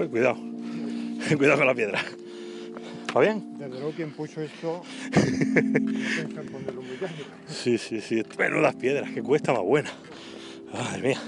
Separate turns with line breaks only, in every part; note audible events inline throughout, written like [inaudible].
Uy, cuidado. [laughs] cuidado con la piedra. ¿Va bien?
Desde luego quien puso esto no muy.
Sí, sí, sí. Menudas piedras, que cuesta más buena. Madre mía.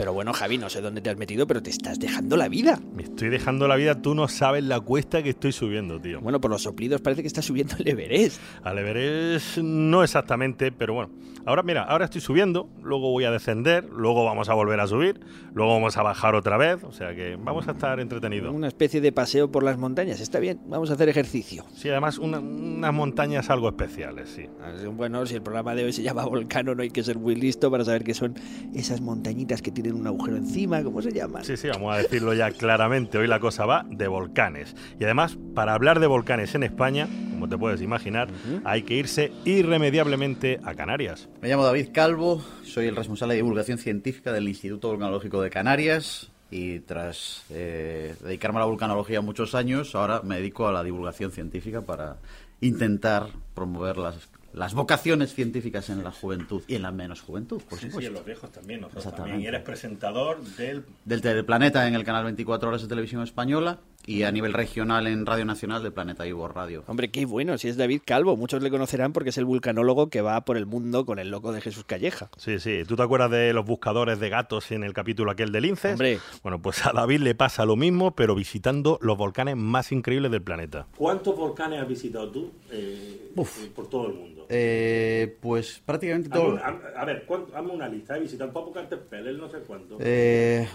Pero bueno, Javi, no sé dónde te has metido, pero te estás dejando la vida.
Me estoy dejando la vida, tú no sabes la cuesta que estoy subiendo, tío.
Bueno, por los soplidos parece que estás subiendo el Everest.
Al Everest no exactamente, pero bueno. Ahora, mira, ahora estoy subiendo, luego voy a descender, luego vamos a volver a subir, luego vamos a bajar otra vez, o sea que vamos a estar entretenidos.
Una especie de paseo por las montañas, está bien, vamos a hacer ejercicio.
Sí, además una- unas montañas algo especiales, sí.
Bueno, si el programa de hoy se llama Volcano, no hay que ser muy listo para saber qué son esas montañitas que tienen un agujero encima, ¿cómo se llaman?
Sí, sí, vamos a decirlo ya claramente. Hoy la cosa va de volcanes. Y además, para hablar de volcanes en España, como te puedes imaginar, hay que irse irremediablemente a Canarias.
Me llamo David Calvo, soy el responsable de divulgación científica del Instituto Volcanológico de Canarias y tras eh, dedicarme a la vulcanología muchos años, ahora me dedico a la divulgación científica para intentar promover las, las vocaciones científicas en la juventud y en la menos juventud, por supuesto.
los viejos también, nosotros
Exactamente.
también. Y eres presentador del...
Del Teleplaneta en el canal 24 Horas de Televisión Española y a nivel regional en Radio Nacional de Planeta Ivo Radio.
Hombre, qué bueno, si es David Calvo, muchos le conocerán porque es el vulcanólogo que va por el mundo con el loco de Jesús Calleja.
Sí, sí. ¿Tú te acuerdas de los buscadores de gatos en el capítulo aquel de Linces?
Hombre.
Bueno, pues a David le pasa lo mismo, pero visitando los volcanes más increíbles del planeta.
¿Cuántos volcanes has visitado tú eh,
Uf.
eh, por todo el mundo?
Eh, pues prácticamente todo...
un- A, a ver, ¿cuánto- hazme una lista. He visitado Popocatépetl, el no sé cuánto.
Eh,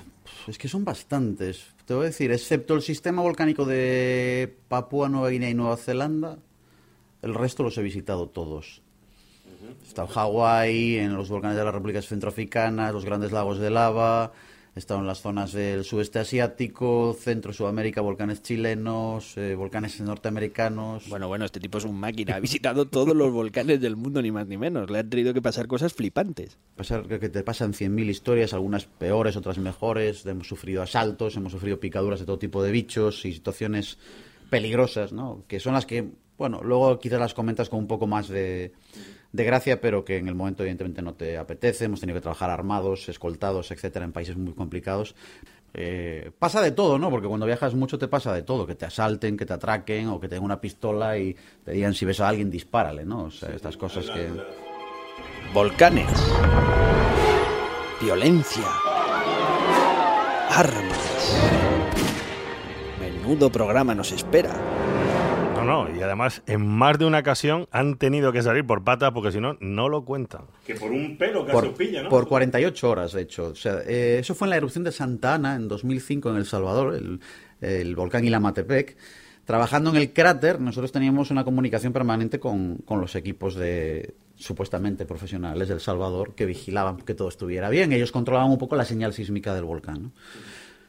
es que son bastantes. Te voy a decir, excepto el sistema volcánico de Papúa Nueva Guinea y Nueva Zelanda, el resto los he visitado todos. He estado en Hawái, en los volcanes de las repúblicas centroafricanas, los grandes lagos de lava, he estado en las zonas del sudeste asiático, centro, Sudamérica, volcanes chilenos, eh, volcanes norteamericanos.
Bueno, bueno, este tipo es un máquina, ha visitado todos los volcanes del mundo, ni más ni menos. Le han tenido que pasar cosas flipantes.
pasar que que te pasan 100.000 historias, algunas peores, otras mejores. Hemos sufrido asaltos, hemos sufrido picaduras de todo tipo de bichos y situaciones peligrosas, ¿no? Que son las que, bueno, luego quizás las comentas con un poco más de, de gracia, pero que en el momento evidentemente no te apetece. Hemos tenido que trabajar armados, escoltados, etcétera, en países muy complicados. Eh, pasa de todo, ¿no? Porque cuando viajas mucho te pasa de todo, que te asalten, que te atraquen o que te den una pistola y te digan si ves a alguien dispárale, ¿no? O sea, estas cosas que...
Volcanes. Violencia. Armas. Menudo programa nos espera.
No, no, y además en más de una ocasión han tenido que salir por patas porque si no, no lo cuentan.
Que por un pelo casi
por,
os pilla, ¿no?
por 48 horas, de hecho. O sea, eh, eso fue en la erupción de Santa Ana en 2005 en El Salvador, el, el volcán Ilamatepec. Trabajando en el cráter, nosotros teníamos una comunicación permanente con, con los equipos de supuestamente profesionales del Salvador que vigilaban que todo estuviera bien. Ellos controlaban un poco la señal sísmica del volcán. ¿no?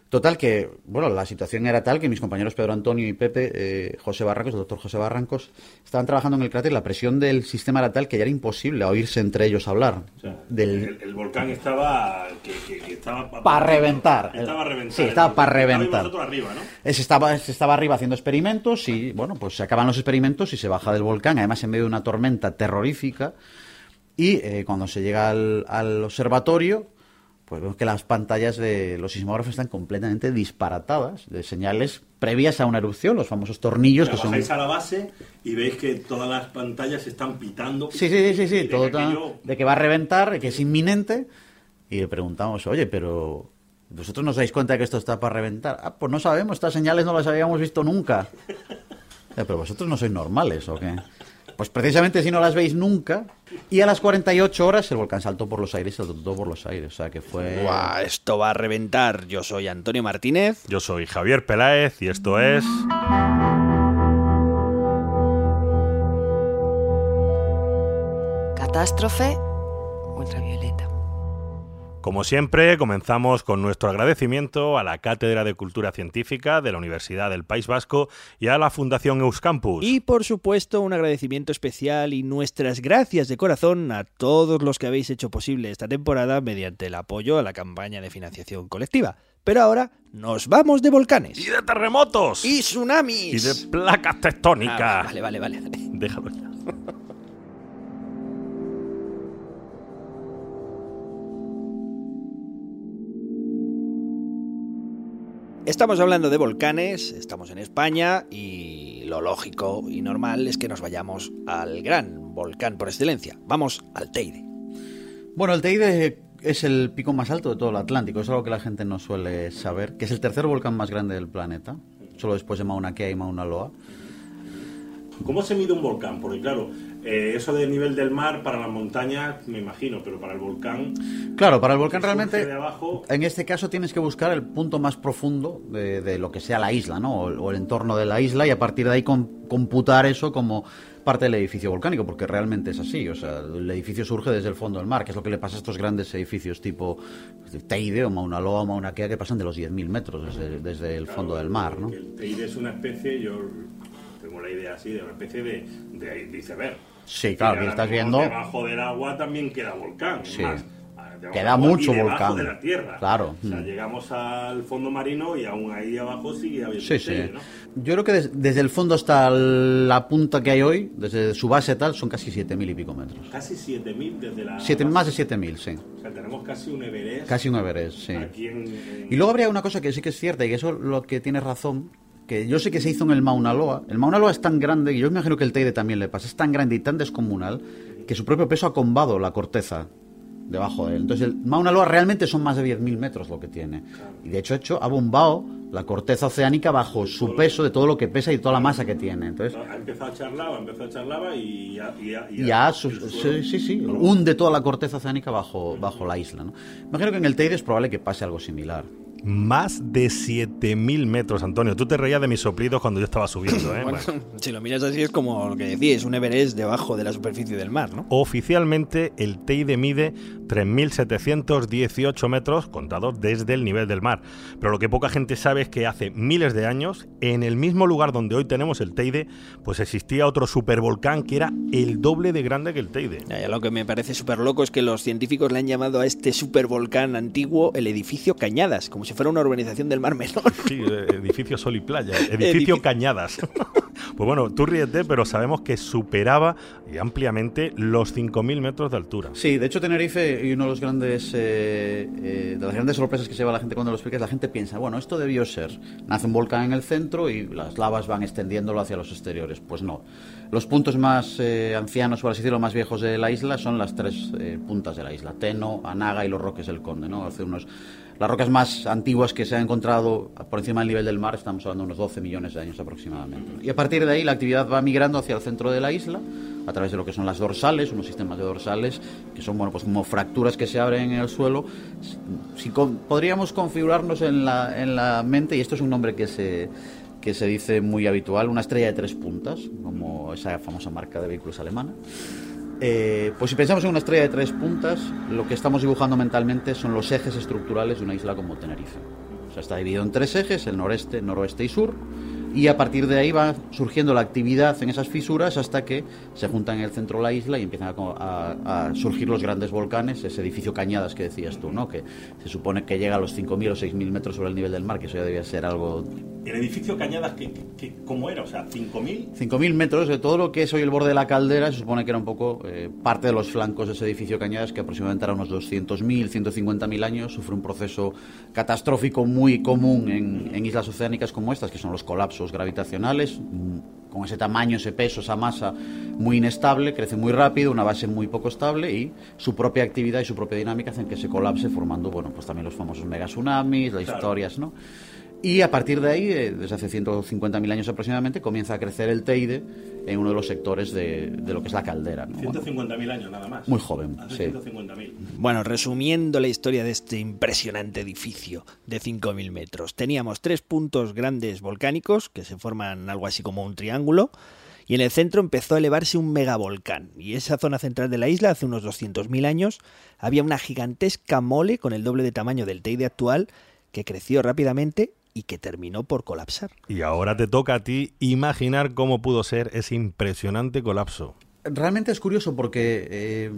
Total que, bueno, la situación era tal que mis compañeros Pedro Antonio y Pepe, eh, José Barrancos, el doctor José Barrancos, estaban trabajando en el cráter y la presión del sistema era tal que ya era imposible oírse entre ellos hablar.
O sea,
del,
el, el volcán estaba. Que, que- que estaba pa-
Pa' reventar.
Estaba reventar.
Sí, estaba pa'
Estabais
reventar.
vosotros arriba, ¿no?
Se estaba, se estaba arriba haciendo experimentos y, bueno, pues se acaban los experimentos y se baja del volcán, además en medio de una tormenta terrorífica. Y eh, cuando se llega al, al observatorio, pues vemos que las pantallas de los sismógrafos están completamente disparatadas, de señales previas a una erupción, los famosos tornillos que
sea,
son...
bajáis a la base y veis que todas las pantallas están pitando.
Sí, sí, sí, sí,
de
todo
aquello-
de que va a reventar, que es inminente. Y le preguntamos, oye, pero ¿vosotros no os dais cuenta de que esto está para reventar? Ah, pues no sabemos, estas señales no las habíamos visto nunca. [laughs] "Eh, pero vosotros no sois normales, ¿o qué? Pues precisamente si no las veis nunca. Y a las 48 horas el volcán saltó por los aires, saltó por los aires. O sea que fue...
Buah, esto va a reventar. Yo soy Antonio Martínez.
Yo soy Javier Peláez y esto es...
Catástrofe ultravioleta.
Como siempre, comenzamos con nuestro agradecimiento a la Cátedra de Cultura Científica de la Universidad del País Vasco y a la Fundación Euskampus.
Y por supuesto, un agradecimiento especial y nuestras gracias de corazón a todos los que habéis hecho posible esta temporada mediante el apoyo a la campaña de financiación colectiva. Pero ahora nos vamos de volcanes.
Y de terremotos.
Y tsunamis.
Y de placas tectónicas.
Ah, vale, vale, vale. vale.
Déjalo ya.
Estamos hablando de volcanes, estamos en España y lo lógico y normal es que nos vayamos al gran volcán por excelencia. Vamos al Teide.
Bueno, el Teide es el pico más alto de todo el Atlántico, es algo que la gente no suele saber, que es el tercer volcán más grande del planeta, solo después de Mauna Kea y Mauna Loa.
¿Cómo se mide un volcán? Porque claro, eh, eso de nivel del mar para las montañas, me imagino, pero para el volcán...
Claro, para el volcán realmente,
de abajo-
en este caso tienes que buscar el punto más profundo de, de lo que sea la isla, ¿no? O, o el entorno de la isla y a partir de ahí com- computar eso como parte del edificio volcánico, porque realmente es así. O sea, el edificio surge desde el fondo del mar, que es lo que le pasa a estos grandes edificios tipo Teide o Mauna Loa o Mauna Kea que pasan de los 10.000 metros desde, desde el fondo del mar, ¿no?
El Teide es una especie, yo tengo la idea así, de una especie de, de, de iceberg.
Sí, claro,
ahora
estás viendo-
Debajo del agua también queda volcán.
Sí.
más,
Queda mucho
y
volcán.
de la tierra.
Claro.
O sea,
Mm.
llegamos al fondo marino y aún ahí abajo sigue habiendo
Sí, sí. Yo creo que des- desde el fondo hasta la punta que hay hoy, desde su base tal, son casi 7.000 y pico metros.
Casi 7.000 desde la...
Siete, más de 7.000, sí.
O sea, tenemos casi un Everest
Casi un Everest, sí.
aquí en... en-
Y luego habría una cosa que sí que es cierta y que eso lo que tienes razón, que yo sé que se hizo en el Mauna Loa. El Mauna Loa es tan grande, y yo me imagino que el Teide también le pasa, es tan grande y tan descomunal que su propio peso ha combado la corteza debajo de él. Entonces el Mauna Loa realmente son más de 10.000 metros lo que tiene. Y de hecho, hecho ha bombado la corteza oceánica bajo su peso de todo lo que pesa y toda la masa que tiene. Entonces
Ha empezado a echar lava, ha empezado a echar lava y ya... Y ya, y
ya su- sí, sí, sí, hunde toda la corteza oceánica bajo, bajo la isla. ¿no? Imagino que en el Teide es probable que pase algo similar.
Más de 7.000 metros, Antonio. Tú te reías de mis soplidos cuando yo estaba subiendo, ¿eh? [clears throat]
Bueno,
Bueno.
si lo miras así es como lo que decís, un Everest debajo de la superficie del mar, ¿no?
Oficialmente, el Teide mide 3.718 metros contados desde el nivel del mar. Pero lo que poca gente sabe es que hace miles de años, en el mismo lugar donde hoy tenemos el Teide, pues existía otro supervolcán que era el doble de grande que el Teide.
Ya, ya lo que me parece súper loco es que los científicos le han llamado a este supervolcán antiguo el edificio Cañadas, como si fuera una urbanización del Mar Menor.
Sí, eh, edificio Sol y Playa, [laughs] edificio
Edifi-
Cañadas. [laughs] Pues bueno, tú ríete, pero sabemos que superaba eh, ampliamente los 5.000 metros de altura.
Sí, de hecho Tenerife y uno de los grandes eh, eh, de las grandes sorpresas que se lleva la gente cuando lo explica es la gente piensa, bueno, esto debió ser, nace un volcán en el centro y las lavas van extendiéndolo hacia los exteriores. Pues no. Los puntos más eh, ancianos, por así decirlo, más viejos de la isla son las tres eh, puntas de la isla, Teno, Anaga y los Roques del Conde, ¿no? Hace unos las rocas más antiguas que se han encontrado por encima del nivel del mar estamos hablando de unos 12 millones de años aproximadamente. Y a partir de ahí la actividad va migrando hacia el centro de la isla a través de lo que son las dorsales, unos sistemas de dorsales que son bueno pues como fracturas que se abren en el suelo. Si podríamos configurarnos en la, en la mente y esto es un nombre que se que se dice muy habitual, una estrella de tres puntas, como esa famosa marca de vehículos alemana. Eh, pues si pensamos en una estrella de tres puntas, lo que estamos dibujando mentalmente son los ejes estructurales de una isla como Tenerife. O sea, está dividido en tres ejes, el noreste, noroeste y sur, y a partir de ahí va surgiendo la actividad en esas fisuras hasta que se juntan en el centro de la isla y empiezan a, co- a- a surgir los grandes volcanes, ese edificio Cañadas que decías tú, ¿no? que se supone que llega a los 5.000 o 6.000 metros sobre el nivel del mar, que eso ya debía ser algo
El edificio Cañadas, ¿qué, qué- cómo era? O sea, 5.000.
5.000 metros de todo lo que es hoy el borde de la caldera, se supone que era un poco eh, parte de los flancos de ese edificio Cañadas, que aproximadamente era unos 200.000, 150.000 años, sufre un proceso catastrófico muy común en, en islas oceánicas como estas, que son los colapsos gravitacionales, mm, con ese tamaño, ese peso, esa masa muy inestable, crece muy rápido, una base muy poco estable y su propia actividad y su propia dinámica hacen que se colapse formando, bueno, pues también los famosos megatsunamis, las
Claro.
historias, ¿no? Y a partir de ahí, eh, desde hace 150.000 años aproximadamente, comienza a crecer el Teide en uno de los sectores de, de lo que es la caldera. ¿no? Bueno,
150.000 años nada más.
Muy joven,
Hace
sí.
150.000.
Bueno, resumiendo la historia de este impresionante edificio de 5.000 metros, teníamos tres puntos grandes volcánicos que se forman algo así como un triángulo. Y en el centro empezó a elevarse un megavolcán. Y esa zona central de la isla, hace unos 200.000 años, había una gigantesca mole con el doble de tamaño del Teide actual que creció rápidamente y que terminó por colapsar.
Y ahora te toca a ti imaginar cómo pudo ser ese impresionante colapso.
Realmente es curioso porque eh,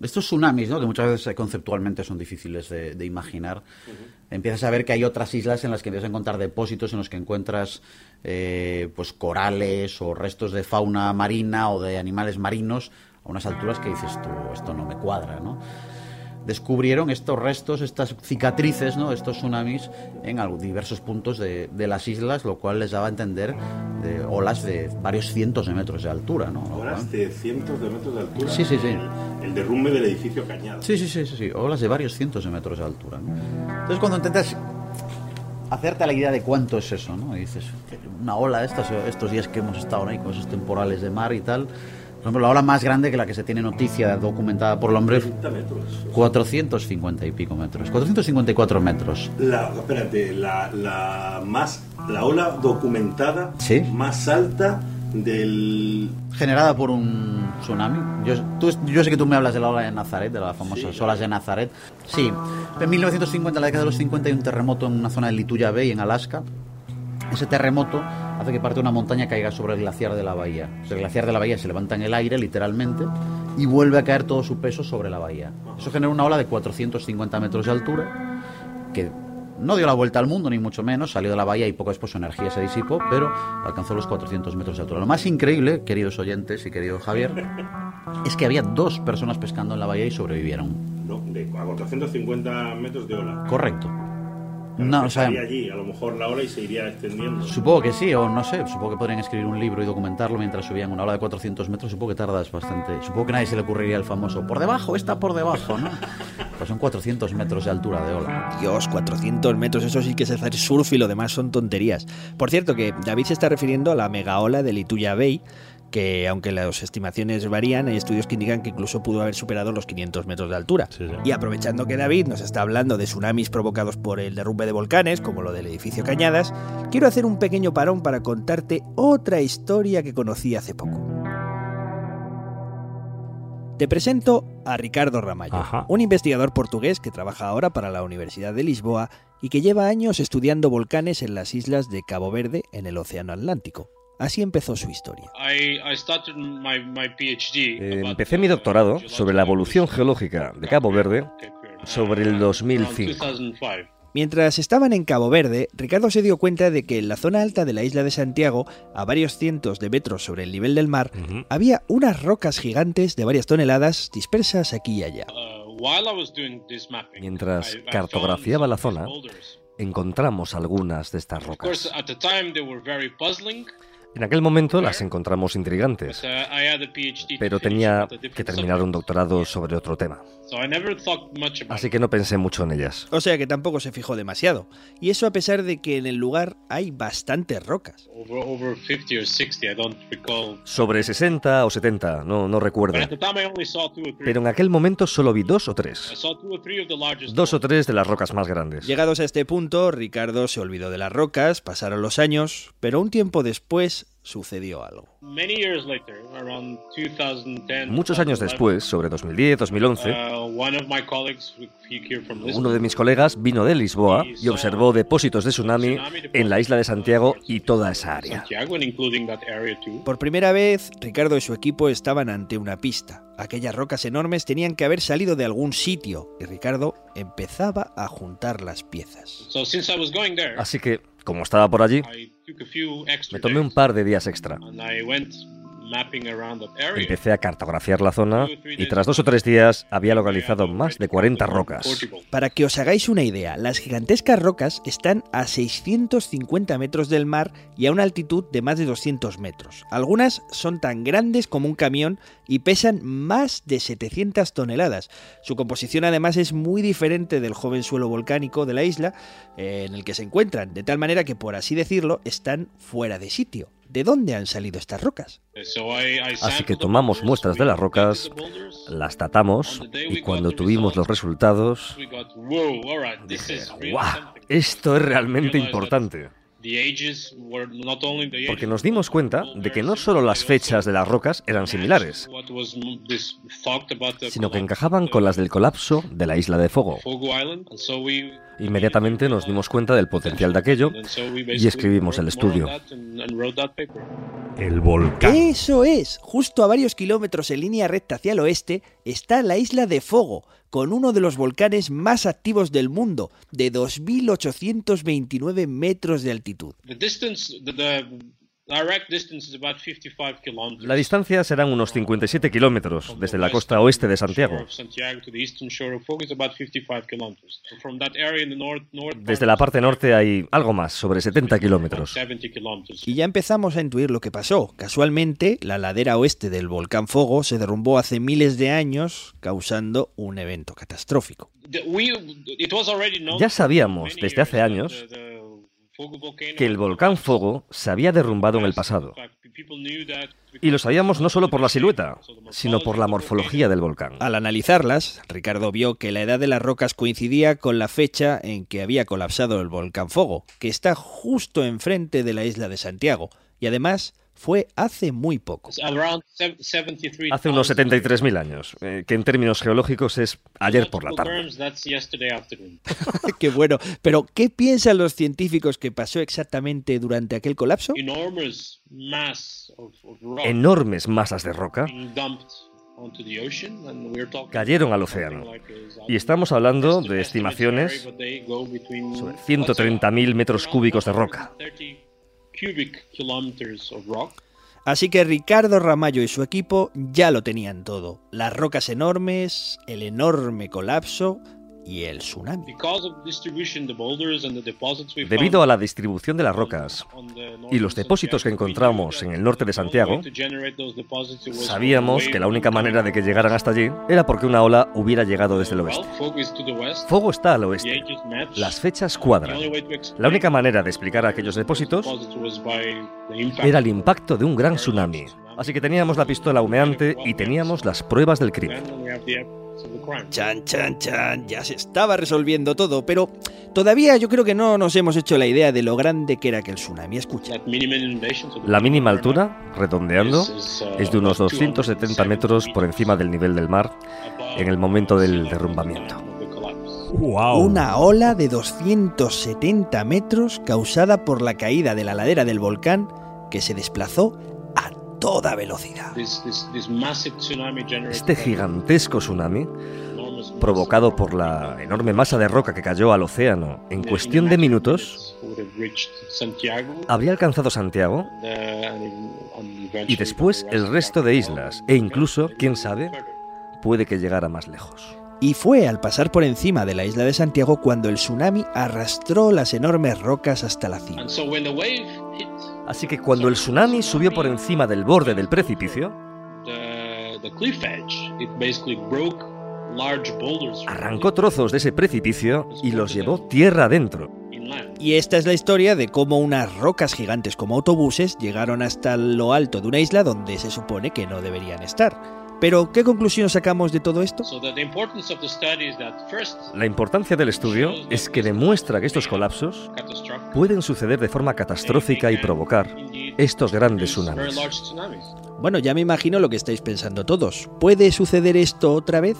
estos tsunamis, ¿no? que muchas veces conceptualmente son difíciles de, de imaginar, empiezas a ver que hay otras islas en las que empiezas a encontrar depósitos en los que encuentras eh, pues corales o restos de fauna marina o de animales marinos a unas alturas que dices tú, esto no me cuadra, ¿no? Descubrieron estos restos, estas cicatrices, ¿no? estos tsunamis en diversos puntos de, de las islas, lo cual les daba a entender de olas de varios cientos de metros de altura. ¿no? Cual-
de cientos de metros de altura.
Sí, sí, sí.
El, el derrumbe del edificio Cañada.
Sí, sí, sí, sí, sí, olas de varios cientos de metros de altura. ¿no? Entonces cuando intentas hacerte la idea de cuánto es eso, ¿no? Y dices, una ola de estas, estos días que hemos estado ahí con esos temporales de mar y tal. Por ejemplo, la ola más grande que la que se tiene noticia documentada por el hombre,
30 metros.
450 y pico metros, 454 metros.
La, espérate, la, la más la ola documentada
Sí.
más alta del
Generada por un tsunami. Yo, tú- yo sé que tú me hablas de la ola de Nazaret, de las famosas olas de Nazaret. Sí, en 1950, en la década de los 50, hay un terremoto en una zona de Lituya Bay, en Alaska. Ese terremoto hace que parte de una montaña caiga sobre el glaciar de la bahía. O sea, el glaciar de la bahía se levanta en el aire, literalmente, y vuelve a caer todo su peso sobre la bahía. Eso genera una ola de 450 metros de altura, que no dio la vuelta al mundo, ni mucho menos, salió de la bahía y poco después su energía se disipó, pero alcanzó los 400 metros de altura. Lo más increíble, queridos oyentes y querido Javier, es que había dos personas pescando en la bahía y sobrevivieron.
no, de a 450 metros de ola.
Correcto. No, o sea,
allí a lo mejor la ola y se iría extendiendo.
Supongo que sí, o no sé, supongo que podrían escribir un libro y documentarlo mientras subían una ola de 400 metros, supongo que tardas bastante. Supongo que a nadie se le ocurriría el famoso, por debajo, está por debajo, ¿no? [laughs] Pues son 400 metros de altura de ola.
Dios, 400 metros, eso sí que es hacer surf y lo demás son tonterías. Por cierto, que David se está refiriendo a la megaola de Lituya Bay, que aunque las estimaciones varían, hay estudios que indican que incluso pudo haber superado los 500 metros de altura.
Sí, sí.
Y aprovechando que David nos está hablando de tsunamis provocados por el derrumbe de volcanes, como lo del edificio Cañadas, quiero hacer un pequeño parón para contarte otra historia que conocí hace poco. Te presento a Ricardo Ramallo,
Ajá.
un investigador portugués que trabaja ahora para la Universidad de Lisboa y que lleva años estudiando volcanes en las islas de Cabo Verde en el Océano Atlántico. Así empezó su historia.
Eh, empecé mi
uh,
doctorado sobre la evolución geológica de Cabo Verde sobre el
uh,
2005.
around 2005.
Mientras estaban en Cabo Verde, Ricardo se dio cuenta de que en la zona alta de la isla de Santiago, a varios cientos de metros sobre el nivel del mar,
Ujú.
había unas rocas gigantes de varias toneladas dispersas aquí y allá.
Uh,
Mientras cartografiaba la zona. Encontramos algunas de estas rocas. En aquel momento las encontramos intrigantes, pero tenía que terminar un doctorado sobre otro tema, así que no pensé mucho en ellas.
O sea que tampoco se fijó demasiado. Y eso a pesar de que en el lugar hay bastantes rocas.
Over, over 50 or 60, I don't recall.
Sobre 60 o 70, no, no recuerdo. Pero en aquel momento solo vi dos o tres. Dos o tres de las rocas más grandes.
Llegados a este punto, Ricardo se olvidó de las rocas, pasaron los años, pero un tiempo después sucedió algo.
Many years later, around 2010,
Muchos años
2011,
después, sobre 2010, 2011,
uh, one of my colleagues here from Lisbon,
uno de mis colegas vino de Lisboa y observó depósitos de tsunami en la isla de Santiago y toda esa área.
Por primera vez, Ricardo y su equipo estaban ante una pista. Aquellas rocas enormes tenían que haber salido de algún sitio y Ricardo empezaba a juntar las piezas.
So since I was going there,
Así que, como estaba por allí, me tomé un par de días extra. Empecé a cartografiar la zona y tras dos o tres días había localizado más de 40 rocas.
Para que os hagáis una idea, las gigantescas rocas están a 650 metros del mar y a una altitud de más de 200 metros. Algunas son tan grandes como un camión y pesan más de 700 toneladas. Su composición además es muy diferente del joven suelo volcánico de la isla eh, en el que se encuentran, de tal manera que, por así decirlo, están fuera de sitio. ¿De dónde han salido estas rocas?
Así que
the
tomamos muestras de las rocas, las datamos y cuando tuvimos los resultados,
we got, "Whoa, all right, this
dije,
is really
¡guau!
something."
Esto es realmente importante. Porque nos dimos cuenta de que no solo las fechas de las rocas eran similares, sino que encajaban con las del colapso de la isla de Fogo. Inmediatamente nos dimos cuenta del potencial de aquello y escribimos el estudio.
El volcán.
Eso es, justo a varios kilómetros en línea recta hacia el oeste está la isla de Fogo, con uno de los volcanes más activos del mundo, de 2.829 metros de altitud.
The distance, the, the
La distancia serán unos 57 kilómetros desde la costa oeste de Santiago. Desde la parte norte hay algo más, sobre 70 kilómetros.
Y ya empezamos a intuir lo que pasó. Casualmente, la ladera oeste del volcán Fogo se derrumbó hace miles de años, causando un evento catastrófico.
Ya sabíamos desde hace años que el volcán Fogo se había derrumbado en el pasado. Y lo sabíamos no solo por la silueta, sino por la morfología del volcán.
Al analizarlas, Ricardo vio que la edad de las rocas coincidía con la fecha en que había colapsado el volcán Fogo, que está justo enfrente de la isla de Santiago, y además fue hace muy poco.
Hace unos 73.000 años, eh, que en términos geológicos es ayer por la tarde. [laughs]
qué bueno. Pero, ¿qué piensan los científicos que pasó exactamente durante aquel colapso?
Enormes masas de roca cayeron al océano. Y estamos hablando de estimaciones sobre 130.000 metros cúbicos de roca.
Así que Ricardo Ramallo y su equipo ya lo tenían todo. Las rocas enormes, el enorme colapso, y el tsunami.
Debido a la distribución de las rocas y los depósitos que encontramos en el norte de Santiago, sabíamos que la única manera de que llegaran hasta allí era porque una ola hubiera llegado desde el oeste. Fuego está al oeste. Las fechas cuadran. La única manera de explicar aquellos depósitos era el impacto de un gran tsunami. Así que teníamos la pistola humeante y teníamos las pruebas del crimen.
Chan, chan, chan, ya se estaba resolviendo todo, pero todavía yo creo que no nos hemos hecho la idea de lo grande que era aquel tsunami. Escucha.
La mínima altura, redondeando, es de unos 270 metros por encima del nivel del mar en el momento del derrumbamiento.
Una ola de 270 metros causada por la caída de la ladera del volcán que se desplazó toda velocidad.
Este gigantesco tsunami, provocado por la enorme masa de roca que cayó al océano en cuestión de minutos, habría alcanzado Santiago y después el resto de islas e incluso, quién sabe, puede que llegara más lejos.
Y fue al pasar por encima de la isla de Santiago cuando el tsunami arrastró las enormes rocas hasta la cima.
Así que cuando el tsunami subió por encima del borde del precipicio, arrancó trozos de ese precipicio y los llevó tierra adentro.
Y esta es la historia de cómo unas rocas gigantes como autobuses llegaron hasta lo alto de una isla donde se supone que no deberían estar. Pero, ¿qué conclusión sacamos de todo esto?
La importancia del estudio es que demuestra que estos colapsos pueden suceder de forma catastrófica y provocar estos grandes tsunamis.
Bueno, ya me imagino lo que estáis pensando todos. ¿Puede suceder esto otra vez?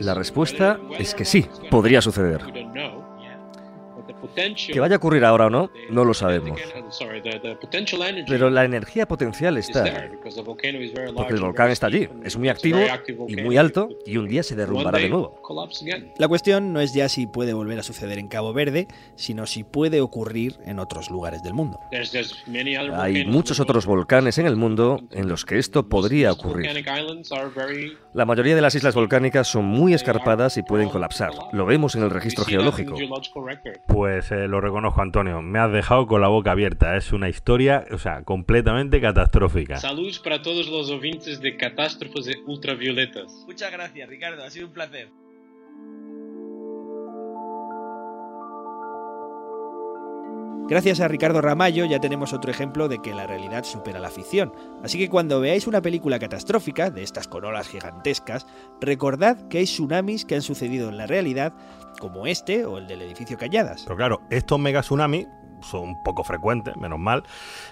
La respuesta es que sí, podría suceder. Que vaya a ocurrir ahora o no, no lo sabemos. Pero la energía potencial está. Porque el volcán está allí, es muy activo y muy alto y un día se derrumbará de nuevo.
La cuestión no es ya si puede volver a suceder en Cabo Verde, sino si puede ocurrir en otros lugares del mundo.
Hay muchos otros volcanes en el mundo en los que esto podría ocurrir. La mayoría de las islas volcánicas son muy escarpadas y pueden colapsar. Lo vemos en el registro geológico.
Pues eh, lo reconozco, Antonio. Me has dejado con la boca abierta. Es una historia, o sea, completamente catastrófica.
Saludos para todos los oyentes de catástrofes ultravioletas.
Muchas gracias, Ricardo. Ha sido un placer. Gracias a Ricardo Ramallo ya tenemos otro ejemplo de que la realidad supera la ficción. Así que cuando veáis una película catastrófica, de estas corolas gigantescas, recordad que hay tsunamis que han sucedido en la realidad, como este o el del edificio Calladas.
Pero claro, estos mega tsunamis son poco frecuentes, menos mal.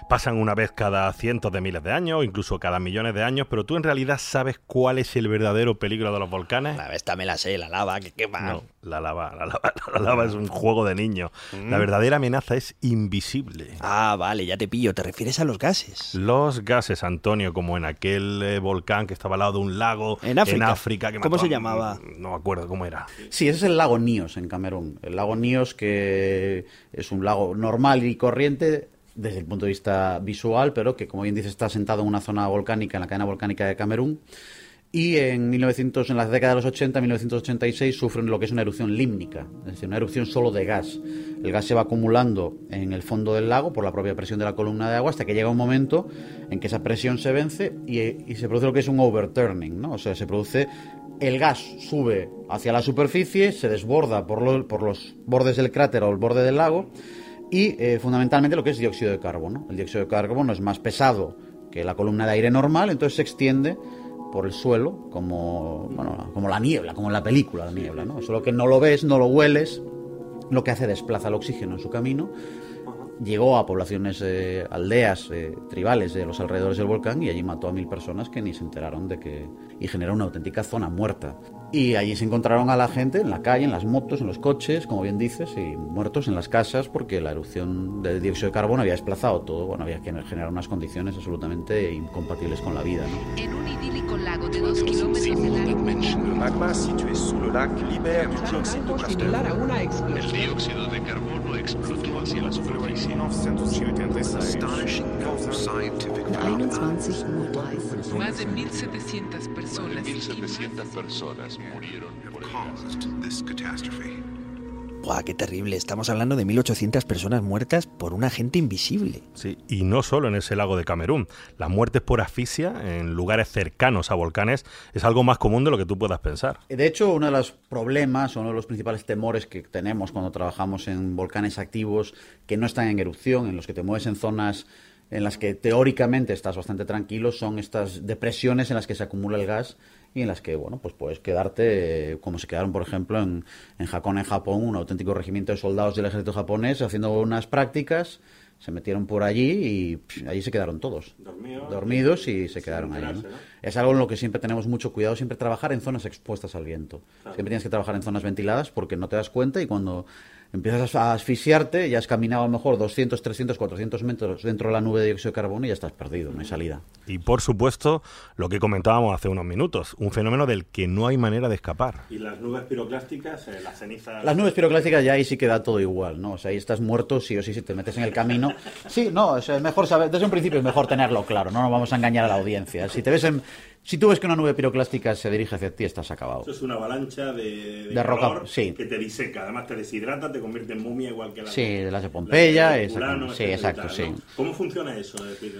Pasan una vez cada cientos de miles de años, incluso cada millones de años, pero tú en realidad sabes cuál es el verdadero peligro de los volcanes.
La esta me la sé, la lava que quema.
No, la lava, la lava, [laughs] la lava es un juego de niños. La
Mm.
verdadera amenaza es invisible.
Ah, vale, ya te pillo. ¿Te refieres a los gases?
Los gases, Antonio, como en aquel eh, volcán que estaba al lado de un lago
En África.
que
¿Cómo
mató
se llamaba?
No me acuerdo cómo era.
Sí, ese es el lago Níos en Camerún. El lago Níos que es un lago normal y corriente desde el punto de vista visual, pero que, como bien dice, está sentado en una zona volcánica, en la cadena volcánica de Camerún. Y en 1900, en la década de los 80, 1986, sufren lo que es una erupción límnica, es decir, una erupción solo de gas. El gas se va acumulando en el fondo del lago por la propia presión de la columna de agua hasta que llega un momento en que esa presión se vence y, y se produce lo que es un overturning, ¿no? O sea, se produce el gas sube hacia la superficie, se desborda por, por los bordes del cráter o el borde del lago y eh, fundamentalmente lo que es dióxido de carbono. El dióxido de carbono es más pesado que la columna de aire normal, entonces se extiende por el suelo como, como la niebla, como en la película la niebla. ¿no? Solo que no lo ves, no lo hueles, lo que hace desplaza el oxígeno en su camino llegó a poblaciones, eh, aldeas eh, tribales de los alrededores del volcán y allí mató a mil personas que ni se enteraron de que... y generó una auténtica zona muerta. Y allí se encontraron a la gente en la calle, en las motos, en los coches, como bien dices, y muertos en las casas porque la erupción del dióxido de carbono había desplazado todo. Bueno, había que generar unas condiciones absolutamente incompatibles con la vida. ¿no?
En un idílico lago de dos kilómetros de
magma situé sous le lac libère du dioxyde de carbono.
El dióxido de carbono explotó hacia la superficie.
21 Uhr. Más de 1.700 personas.
1.700 personas murieron por el.
¡Buah, qué terrible! Estamos hablando de 1.800 personas muertas por un agente invisible.
Sí, y no solo en ese lago de Camerún. Las muertes por asfixia en lugares cercanos a volcanes es algo más común de lo que tú puedas pensar.
De hecho, uno de los problemas, uno de los principales temores que tenemos cuando trabajamos en volcanes activos que no están en erupción, en los que te mueves en zonas en las que teóricamente estás bastante tranquilo, son estas depresiones en las que se acumula el gas y en las que, bueno, pues puedes quedarte, eh, como se quedaron, por ejemplo, en, en Hakone, en Japón, un auténtico regimiento de soldados del ejército japonés haciendo unas prácticas, se metieron por allí y pff, allí se quedaron todos.
Dormidos,
dormidos y se quedaron ahí. ¿no?
¿no?
Es algo en lo que siempre tenemos mucho cuidado, siempre trabajar en zonas expuestas al viento. Siempre tienes que trabajar en zonas ventiladas porque no te das cuenta y cuando empiezas a asfixiarte, ya has caminado a lo mejor 200, 300, 400 metros dentro de la nube de dióxido de carbono y ya estás perdido, no hay salida.
Y por supuesto, lo que comentábamos hace unos minutos, un fenómeno del que no hay manera de escapar.
Y las nubes piroclásticas, eh, las cenizas...
Las nubes piroclásticas ya ahí sí queda todo igual, ¿no? O sea, ahí estás muerto sí o sí si te metes en el camino. Sí, no, o sea, es mejor saber, desde un principio es mejor tenerlo claro, no nos vamos a engañar a la audiencia. Si te ves en, si tú ves que una nube piroclástica se dirige hacia ti, estás acabado.
Eso es una avalancha de, de,
De roca, sí.
que te diseca. Además te deshidrata, te convierte en momia igual que la
Sí,
de,
las de Pompeya,
la de
exactamente.
Herculano,
Sí, exacto,
tal,
sí.
¿no? ¿Cómo funciona eso? Es decir,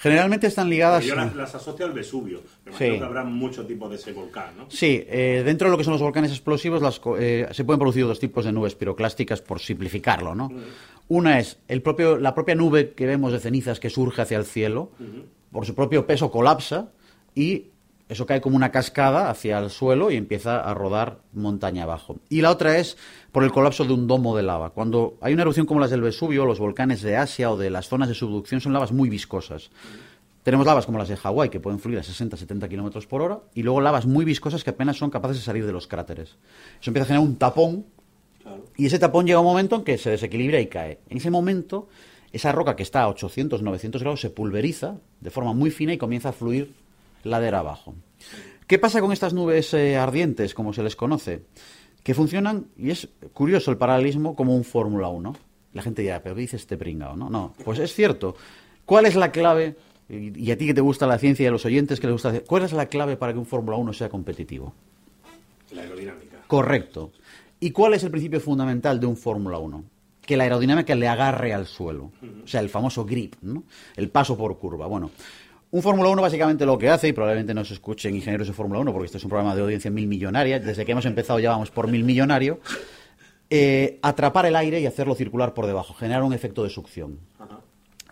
Generalmente están ligadas.
yo las, las asocio al Vesubio. Me
Sí.
imagino que habrá muchos tipos de ese volcán, ¿no?
Sí, eh, dentro de lo que son los volcanes explosivos las eh, se pueden producir dos tipos de nubes piroclásticas por simplificarlo, ¿no? Una es el propio, la propia nube que vemos de cenizas que surge hacia el cielo, por su propio peso colapsa y eso cae como una cascada hacia el suelo y empieza a rodar montaña abajo. Y la otra es por el colapso de un domo de lava. Cuando hay una erupción como las del Vesubio, los volcanes de Asia o de las zonas de subducción son lavas muy viscosas. Tenemos lavas como las de Hawái, que pueden fluir a 60-70 kilómetros por hora, y luego lavas muy viscosas que apenas son capaces de salir de los cráteres. Eso empieza a generar un tapón, y ese tapón llega a un momento en que se desequilibra y cae. En ese momento, esa roca que está a 800-900 grados se pulveriza de forma muy fina y comienza a fluir ladera abajo. ¿Qué pasa con estas nubes eh, ardientes, como se les conoce? Que funcionan, y es curioso el paralelismo, como un Fórmula 1. La gente dirá, pero ¿qué dice este pringao? No, no, pues es cierto. ¿Cuál es la clave, y a ti que te gusta la ciencia y a los oyentes que les gusta, cuál es la clave para que un Fórmula 1 sea competitivo?
La aerodinámica.
Correcto. ¿Y cuál es el principio fundamental de un Fórmula 1? Que la aerodinámica le agarre al suelo. O sea, el famoso grip, ¿no? El paso por curva. Bueno, un Fórmula 1 básicamente lo que hace, y probablemente no se escuchen ingenieros de Fórmula 1, porque esto es un programa de audiencia mil millonaria, desde que hemos empezado ya vamos por mil millonario, eh, atrapar el aire y hacerlo circular por debajo, generar un efecto de succión.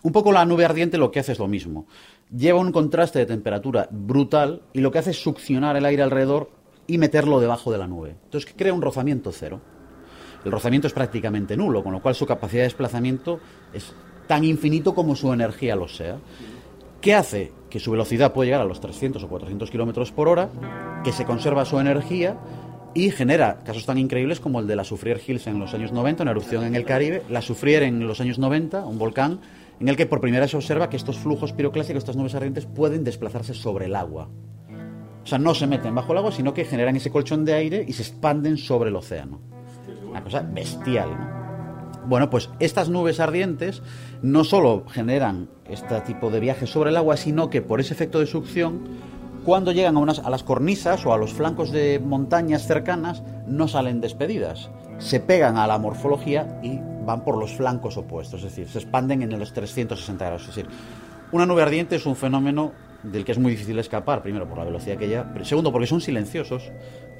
Un poco la nube ardiente lo que hace es lo mismo. Lleva un contraste de temperatura brutal y lo que hace es succionar el aire alrededor y meterlo debajo de la nube. Entonces crea un rozamiento cero. El rozamiento es prácticamente nulo, con lo cual su capacidad de desplazamiento es tan infinito como su energía lo sea. ¿Qué hace? Que su velocidad puede llegar a los 300 o 400 kilómetros por hora, que se conserva su energía y genera casos tan increíbles como el de la Soufriere Hills en los años 90, una erupción en el Caribe, la Soufriere en los años 90, un volcán en el que por primera vez se observa que estos flujos piroclásticos, estas nubes ardientes, pueden desplazarse sobre el agua. O sea, no se meten bajo el agua, sino que generan ese colchón de aire y se expanden sobre el océano. Una cosa bestial, ¿no? Bueno, pues estas nubes ardientes no solo generan este tipo de viajes sobre el agua, sino que por ese efecto de succión, cuando llegan a, unas, a las cornisas o a los flancos de montañas cercanas, no salen despedidas. Se pegan a la morfología y van por los flancos opuestos, es decir, se expanden en los 360 grados. Es decir, una nube ardiente es un fenómeno del que es muy difícil escapar, primero por la velocidad que ya, pero segundo porque son silenciosos.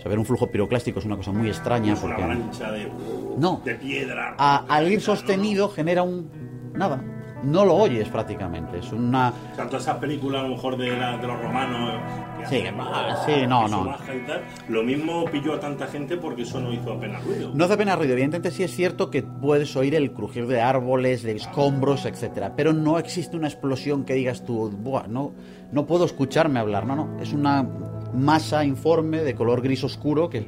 Saber un flujo piroclástico es una cosa muy extraña.
Es una
porque...
avalancha de,
No.
de piedra.
A- al ir sostenido genera un... nada. No lo oyes prácticamente. Es una...
O sea, todas esas películas, a lo mejor de, la- de los romanos.
Sí, sí, no, no.
y tal, Lo mismo pilló a tanta gente porque eso no hizo apenas ruido.
No hace apenas ruido. Evidentemente sí es cierto que puedes oír el crujir de árboles, de escombros, etcétera, pero no existe una explosión que digas tú, Buah, no, no puedo escucharme hablar. No, no. Es una masa informe de color gris oscuro que,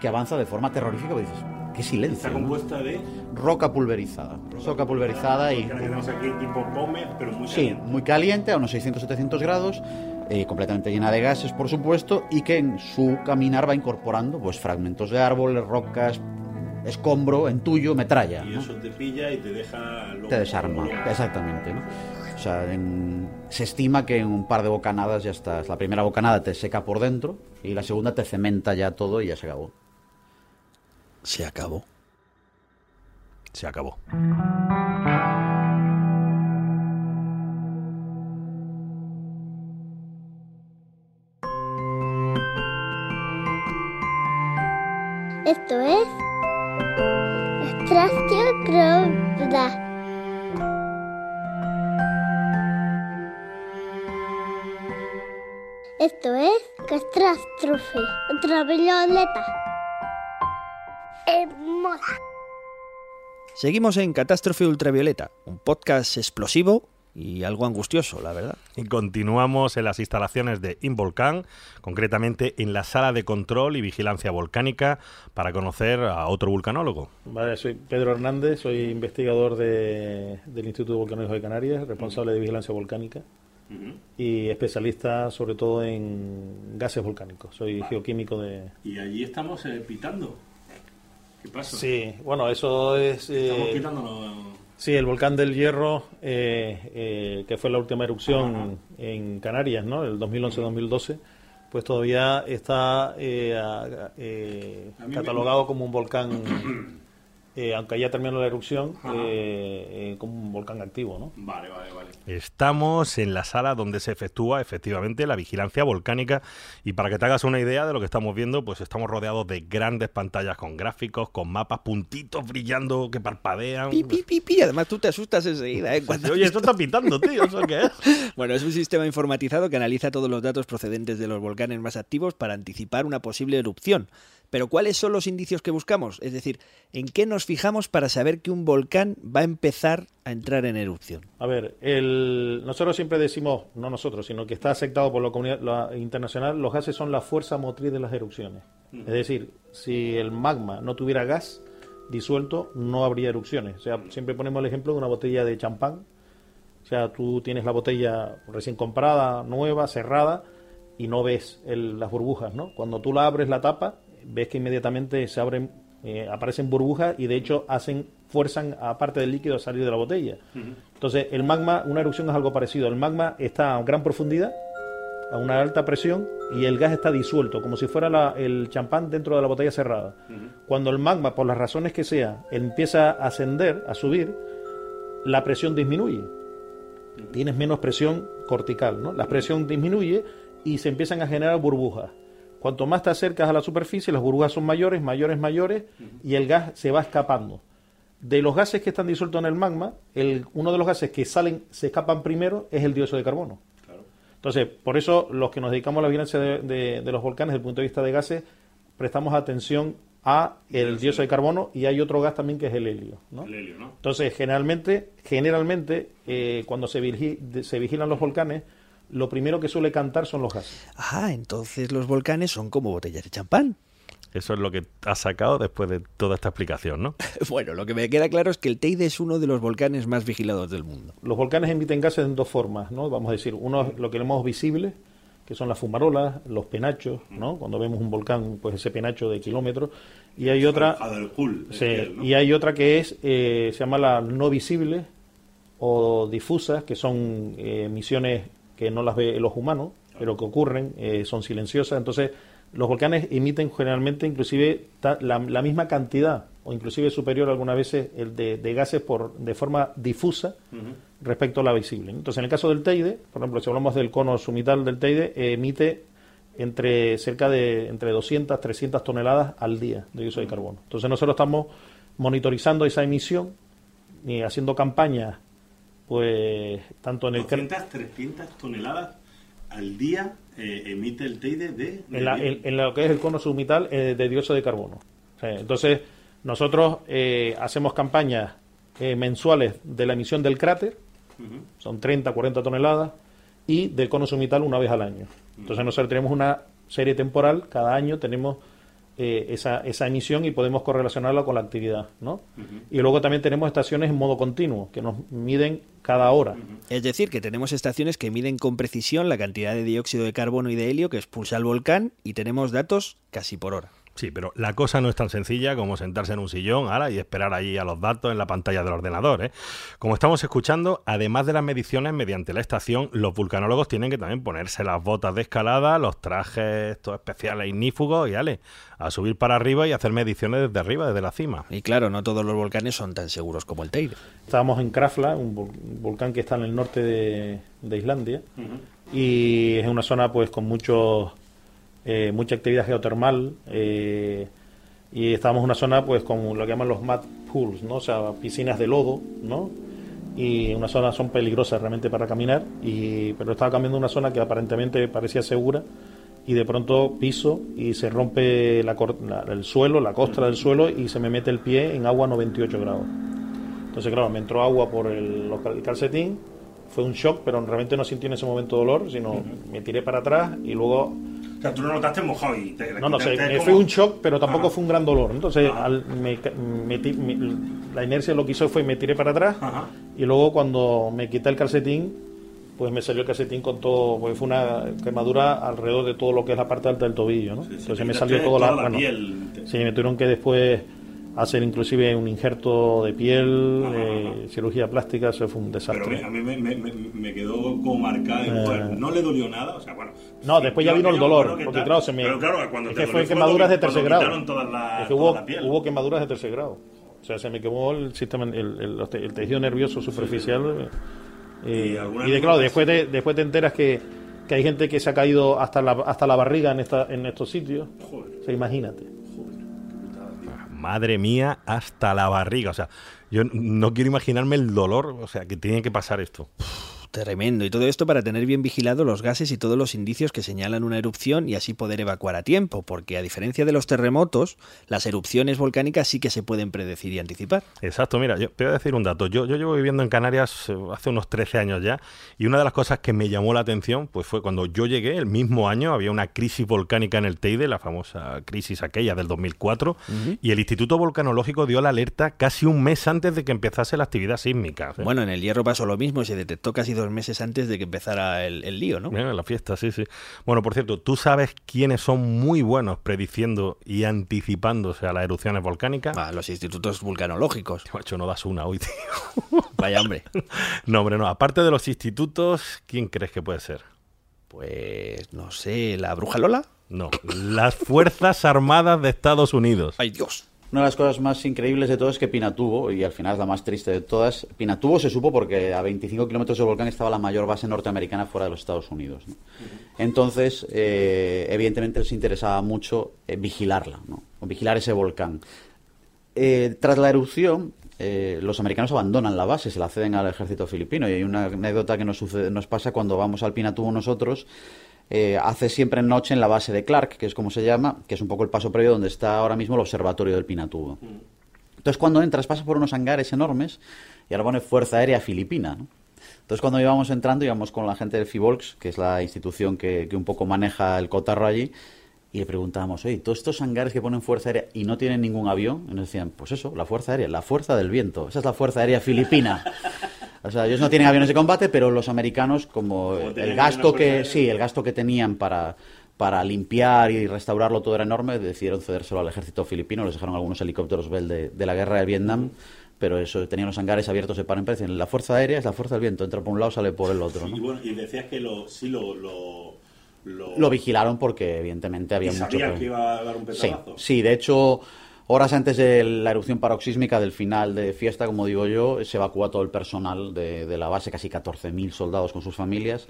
que avanza de forma terrorífica. Dices, qué silencio.
Está
¿no?
compuesta de.
Roca pulverizada. Roca pulverizada y...
Que la que tenemos aquí tipo Pómez, pero muy
Sí,
caliente.
muy caliente, a unos 600-700 grados, eh, completamente llena de gases, por supuesto, y que en su caminar va incorporando pues fragmentos de árboles, rocas, escombro, entullo, metralla.
Y
¿no?
eso te pilla y te deja. loco,
Te desarma,
loco.
exactamente. ¿no? O sea, en- se estima que en un par de bocanadas ya estás. La primera bocanada te seca por dentro y la segunda te cementa ya todo y ya se acabó.
Se acabó.
Se acabó.
Esto es Extracción. Esto es Catástrofe Ultravioleta. En moda.
Seguimos en Catástrofe Ultravioleta, un podcast explosivo y algo angustioso, la verdad.
Y continuamos en las instalaciones de Involcán, concretamente en la sala de control y vigilancia volcánica, para conocer a otro vulcanólogo.
Vale, soy Pedro Hernández, soy investigador de- del Instituto Volcanológico de Canarias, responsable de vigilancia volcánica y especialista sobre todo en gases volcánicos. Soy geoquímico de...
Y allí estamos eh, pitando. ¿Qué pasa?
Sí, bueno, eso es... eh,
Estamos pitándonos.
Sí, el volcán del Hierro, eh, eh, que fue la última erupción en Canarias, ¿no? El 2011-2012, pues todavía está eh, eh,
me-
catalogado como un volcán, eh, aunque ya terminó la erupción, eh, eh, como un volcán activo, ¿no?
Vale, vale, vale.
Estamos en la sala donde se efectúa efectivamente la vigilancia volcánica y para que te hagas una idea de lo que estamos viendo, pues estamos rodeados de grandes pantallas con gráficos, con mapas, puntitos brillando que parpadean.
Pi, pi, pi, pi. Además, tú te asustas enseguida. ¿eh? Cuando
Oye, esto está pitando, tío, ¿eso qué es? [laughs]
Bueno, es un sistema informatizado que analiza todos los datos procedentes de los volcanes más activos para anticipar una posible erupción. Pero ¿cuáles son los indicios que buscamos? Es decir, ¿en qué nos fijamos para saber que un volcán va a empezar a entrar en erupción?
A ver, el, nosotros siempre decimos, no nosotros, sino que está aceptado por la comunidad la internacional, los gases son la fuerza motriz de las erupciones. Es decir, si el magma no tuviera gas disuelto, no habría erupciones. O sea, siempre ponemos el ejemplo de una botella de champán. O sea, tú tienes la botella recién comprada, nueva, cerrada, y no ves el- las burbujas, ¿no? Cuando tú la abres la tapa, ves que inmediatamente se abren, eh, aparecen burbujas y de hecho hacen, fuerzan a parte del líquido a salir de la botella. Entonces, el magma, una erupción es algo parecido. El magma está a gran profundidad, a una alta presión, y el gas está disuelto, como si fuera la- el champán dentro de la botella cerrada. Cuando el magma, por las razones que sea, empieza a ascender, a subir, la presión disminuye. Tienes menos presión cortical, ¿no? La presión disminuye y se empiezan a generar burbujas. Cuanto más te acercas a la superficie, las burbujas son mayores, mayores, mayores, y el gas se va escapando. De los gases que están disueltos en el magma, el, uno de los gases que salen, se escapan primero, es el dióxido de carbono. Entonces, por eso los que nos dedicamos a la vigilancia de, de- de los volcanes desde el punto de vista de gases, prestamos atención a el dióxido de carbono y hay otro gas también que es el helio. ¿no?
El helio, ¿no?
Entonces, generalmente, generalmente eh, cuando se, vigi- de- se vigilan los volcanes, lo primero que suele cantar son los gases.
Ah, entonces los volcanes son como botellas de champán.
Eso es lo que has sacado después de toda esta explicación, ¿no? [laughs]
Bueno, lo que me queda claro es que el Teide es uno de los volcanes más vigilados del mundo.
Los volcanes emiten gases en dos formas, ¿no? Vamos a decir, uno es lo que llamamos visible, que son las fumarolas, los penachos, ¿no? Cuando vemos un volcán, pues ese penacho de kilómetros. Y hay otra... Y hay otra que es, eh, se llama la no visible o difusas, que son eh, emisiones que no las ve los humanos, pero que ocurren, eh, son silenciosas. Entonces, los volcanes emiten generalmente inclusive la, misma cantidad o inclusive superior algunas veces el de, gases por de forma difusa respecto a la visible. Entonces, en el caso del Teide, por ejemplo, si hablamos del cono sumital del Teide, emite entre cerca de entre 200 300 toneladas al día de dióxido de carbono. Entonces, nosotros estamos monitorizando esa emisión y haciendo campañas pues tanto en el
200 300 toneladas al día eh, emite el Teide de,
en, lo que es el cono sumital eh, de dióxido de carbono. entonces, nosotros eh, hacemos campañas mensuales de la emisión del cráter, son 30, 40 toneladas, y del cono sumital una vez al año. Entonces, nosotros tenemos una serie temporal, cada año tenemos esa, esa emisión y podemos correlacionarla con la actividad, ¿no? Y luego también tenemos estaciones en modo continuo, que nos miden cada hora.
Es decir, que tenemos estaciones que miden con precisión la cantidad de dióxido de carbono y de helio que expulsa el volcán y tenemos datos casi por hora.
Sí, pero la cosa no es tan sencilla como sentarse en un sillón ahora y esperar allí a los datos en la pantalla del ordenador. ¿eh? Como estamos escuchando, además de las mediciones mediante la estación, los vulcanólogos tienen que también ponerse las botas de escalada, los trajes estos especiales ignífugos y ale, a subir para arriba y hacer mediciones desde arriba, desde la cima.
Y claro, no todos los volcanes son tan seguros como el Teide.
Estábamos en Krafla, un volcán que está en el norte de, Islandia, y es una zona pues con muchos eh, mucha actividad geotermal eh, y estábamos en una zona pues como lo que llaman los mud pools, ¿no? o sea, piscinas de lodo, ¿no? y una zona son peligrosas realmente para caminar, y, pero estaba cambiando una zona que aparentemente parecía segura y de pronto piso y se rompe la, el suelo, la costra del suelo y se me mete el pie en agua 98 grados. Entonces, claro, me entró agua por el, el calcetín, fue un shock, pero realmente no sentí en ese momento dolor, sino me tiré para atrás y luego
sea, tú no notaste mojado y te
No, no, sé, fue un shock, pero tampoco fue un gran dolor. Entonces, al, me, la inercia lo que hizo fue me tiré para atrás y luego cuando me quité el calcetín, pues me salió el calcetín con todo, pues fue una quemadura alrededor de todo lo que es la parte alta del tobillo, ¿no? Entonces me salió toda la, piel. Sí, me tuvieron que después hacer inclusive un injerto de piel, eh, cirugía plástica, eso fue un desastre.
Pero a mí me, quedó como marcada en eh. No le dolió nada, o sea, bueno.
No, después ya vino el dolor, porque claro, se me...
Pero claro, cuando
es que fue quemaduras de tercer grado. es que hubo, hubo quemaduras de tercer grado. O sea, se me quemó el sistema, el, el, tejido nervioso superficial. Eh, y, de, claro, después te, después te enteras que, que hay gente que se ha caído hasta la, hasta la barriga en, esta, en estos sitios. Joder. O sea, imagínate
madre mía, hasta la barriga. O sea, yo no quiero imaginarme el dolor, o sea, que tiene que pasar esto.
Tremendo. Y todo esto para tener bien vigilado los gases y todos los indicios que señalan una erupción y así poder evacuar a tiempo, porque a diferencia de los terremotos, las erupciones volcánicas sí que se pueden predecir y anticipar.
Exacto, mira, yo te voy a decir un dato. Yo, yo llevo viviendo en Canarias eh, hace unos 13 años ya y una de las cosas que me llamó la atención pues fue cuando yo llegué, el mismo año, había una crisis volcánica en el Teide, la famosa crisis aquella del 2004, y el Instituto Volcanológico dio la alerta casi un mes antes de que empezase la actividad sísmica.
Bueno, en el Hierro pasó lo mismo, se detectó casi dos meses antes de que empezara el, lío, ¿no?
la fiesta, sí, sí. Bueno, por cierto, ¿tú sabes quiénes son muy buenos prediciendo y anticipándose a las erupciones volcánicas?
Ah, los institutos vulcanológicos. [laughs]
Macho, no das una hoy, tío. [laughs]
Vaya hombre.
no, hombre, no. Aparte de los institutos, ¿quién crees que puede ser?
Pues, no sé, ¿la Bruja Lola?
No, las Fuerzas Armadas de Estados Unidos.
¡Ay, Dios!
Una de las cosas más increíbles de todo es que Pinatubo, y al final es la más triste de todas, Pinatubo se supo porque a 25 kilómetros del volcán estaba la mayor base norteamericana fuera de los Estados Unidos. Entonces, eh, evidentemente les interesaba mucho eh, vigilarla, ¿no? vigilar ese volcán. Eh, tras la erupción, los americanos abandonan la base, se la ceden al ejército filipino. Y hay una anécdota que nos, sucede, nos pasa cuando vamos al Pinatubo nosotros eh, hace siempre en noche en la base de Clark, que es como se llama, que es un poco el paso previo donde está ahora mismo el observatorio del Pinatubo. Entonces cuando entras pasas por unos hangares enormes y ahora pone Fuerza Aérea Filipina. Entonces cuando íbamos entrando íbamos con la gente del FIVOLX, que es la institución que, que un poco maneja el cotarro allí, y le preguntábamos, oye, todos estos hangares que ponen Fuerza Aérea y no tienen ningún avión, y nos decían, pues eso, la Fuerza Aérea, la Fuerza del Viento, esa es la Fuerza Aérea Filipina. [laughs] O sea, ellos no tienen aviones de combate, pero los americanos, como
Como
el gasto que sí, el gasto que tenían para para limpiar y restaurarlo todo era enorme, decidieron cedérselo al ejército filipino, les dejaron algunos helicópteros Bell de, de la guerra de Vietnam, pero eso tenían los hangares abiertos de par en par. Decían, La fuerza aérea es la fuerza del viento, entra por un lado, sale por el otro. ¿no?
Y, bueno, y decías que lo, sí lo, lo, lo,
Lo vigilaron porque evidentemente había mucho
sabían
que-
iba a dar un
Sí, sí, de hecho, horas antes de la erupción paroxísmica del final de fiesta, como digo yo, se evacúa todo el personal de, de la base, casi 14.000 soldados con sus familias,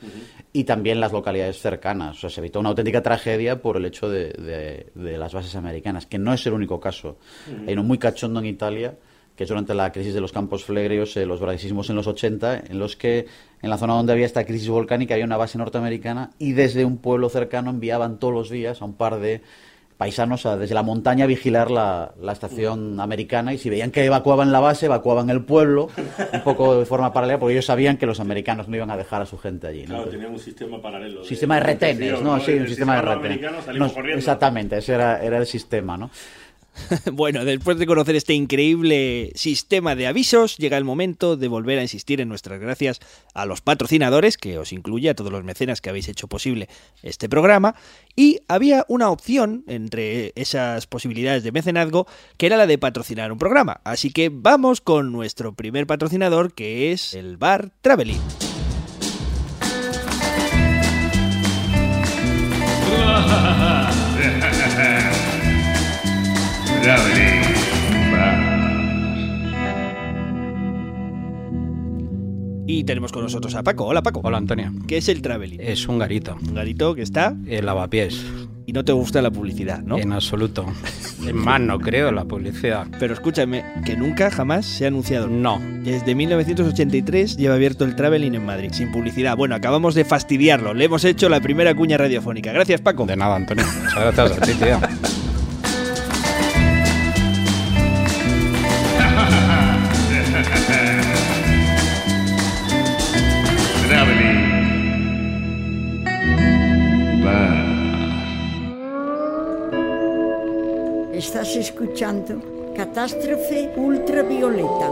y también las localidades cercanas. O sea, se evitó una auténtica tragedia por el hecho de, de- de las bases americanas, que no es el único caso.
Ujú.
Hay uno muy cachondo en Italia, que es durante la crisis de los campos flegreos, eh, los bradisismos en los 80, en los que en la zona donde había esta crisis volcánica había una base norteamericana y desde un pueblo cercano enviaban todos los días a un par de paisanos a, desde la montaña a vigilar la, la estación americana y si veían que evacuaban la base, evacuaban el pueblo, un poco de forma paralela, porque ellos sabían que los americanos no iban a dejar a su gente allí. ¿no?
Claro,
Entonces,
tenían un sistema paralelo.
sistema de retenes, ¿no? Sí, un sistema de retenes.
americanos salimos
No,
corriendo.
exactamente, ese era, era el sistema, ¿no? [laughs]
Bueno, después de conocer este increíble sistema de avisos, llega el momento de volver a insistir en nuestras gracias a los patrocinadores, que os incluye a todos los mecenas que habéis hecho posible este programa. Y había una opción entre esas posibilidades de mecenazgo, que era la de patrocinar un programa. Así que vamos con nuestro primer patrocinador, que es el bar Traveling. Y tenemos con nosotros a Paco. Hola Paco.
Hola Antonio.
¿Qué es el Traveling?
Es un garito.
Un garito que está...
El lavapiés.
Y no te gusta la publicidad, ¿no?
En absoluto. Es más, no creo en la publicidad.
Pero escúchame, que nunca jamás se ha anunciado.
No.
Desde 1983 lleva abierto el Traveling en Madrid, sin publicidad. Bueno, acabamos de fastidiarlo. Le hemos hecho la primera cuña radiofónica. Gracias, Paco.
De nada, Antonio. Muchas gracias a ti, tío. [laughs]
escuchando Catástrofe Ultravioleta.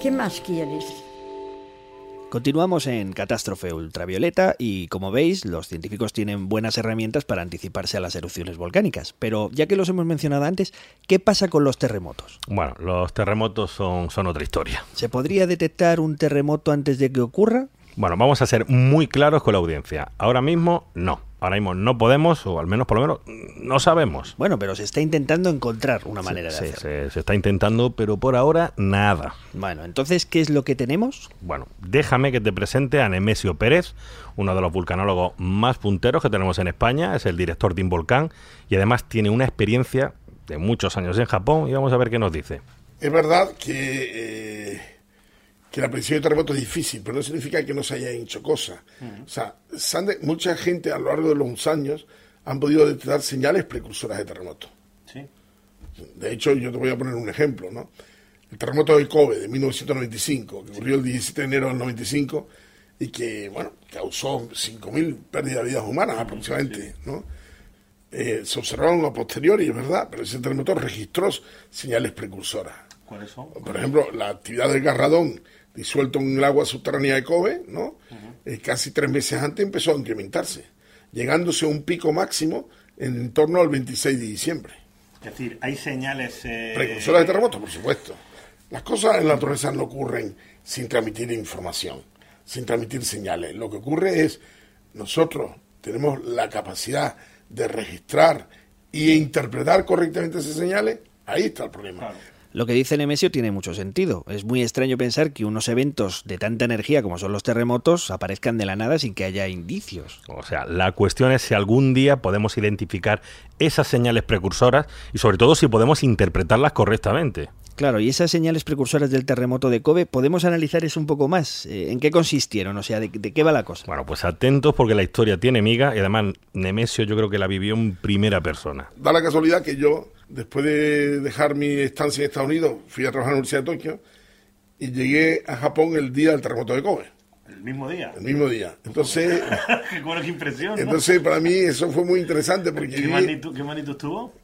¿Qué más quieres?
Continuamos en Catástrofe Ultravioleta y como veis, los científicos tienen buenas herramientas para anticiparse a las erupciones volcánicas. Pero ya que los hemos mencionado antes, ¿qué pasa con los terremotos?
Bueno, los terremotos son, son otra historia.
¿Se podría detectar un terremoto antes de que ocurra?
Bueno, vamos a ser muy claros con la audiencia. Ahora mismo no. Ahora mismo no podemos, o al menos por lo menos no sabemos.
Bueno, pero se está intentando encontrar una manera
Sí,
de
sí,
hacerlo.
se, se está intentando, pero por ahora nada.
Bueno, entonces, ¿qué es lo que tenemos?
Bueno, déjame que te presente a Nemesio Pérez, uno de los vulcanólogos más punteros que tenemos en España, es el director de Involcán y además tiene una experiencia de muchos años en Japón y vamos a ver qué nos dice.
Es verdad que, eh, que la predicción de terremotos es difícil, pero no significa que no se hayan hecho cosas. O sea, mucha gente a lo largo de los años han podido detectar señales precursoras de terremotos.
Sí.
De hecho, yo te voy a poner un ejemplo, ¿no? El terremoto de Kobe de 1995, que ocurrió el 17 de enero del 95 y que, bueno, causó 5.000 pérdidas de vidas humanas aproximadamente, ¿no? Eh, se observaron a posteriori, es verdad, pero ese terremoto registró señales precursoras.
¿Cuáles son?
Por ejemplo, la actividad del garradón disuelto en el agua subterránea de Kobe, ¿no? Eh, casi tres meses antes empezó a incrementarse, llegándose a un pico máximo en torno al 26 de diciembre.
Es decir, hay señales... eh,
Precursoras de terremotos, por supuesto. Las cosas en la naturaleza no ocurren sin transmitir información, sin transmitir señales. Lo que ocurre es, nosotros tenemos la capacidad de registrar e interpretar correctamente esas señales, ahí está el problema.
Lo que dice Nemesio tiene mucho sentido. Es muy extraño pensar que unos eventos de tanta energía como son los terremotos aparezcan de la nada sin que haya indicios.
O sea, la cuestión es si algún día podemos identificar esas señales precursoras y sobre todo si podemos interpretarlas correctamente.
Claro, y esas señales precursoras del terremoto de Kobe, ¿podemos analizar eso un poco más? Eh, ¿En qué consistieron? O sea, ¿de, de qué va la cosa?
Bueno, pues atentos porque la historia tiene miga y además Nemesio yo creo que la vivió en primera persona.
Da la casualidad que yo, después de dejar mi estancia en Estados Unidos, fui a trabajar en la Universidad de Tokio y llegué a Japón el día del terremoto de Kobe,
El mismo día.
el mismo día. Entonces, [laughs]
qué bueno, qué impresión. ¿no?
entonces para mí eso fue muy interesante porque
¿Qué,
vi-
magnitud, ¿Qué magnitud tuvo?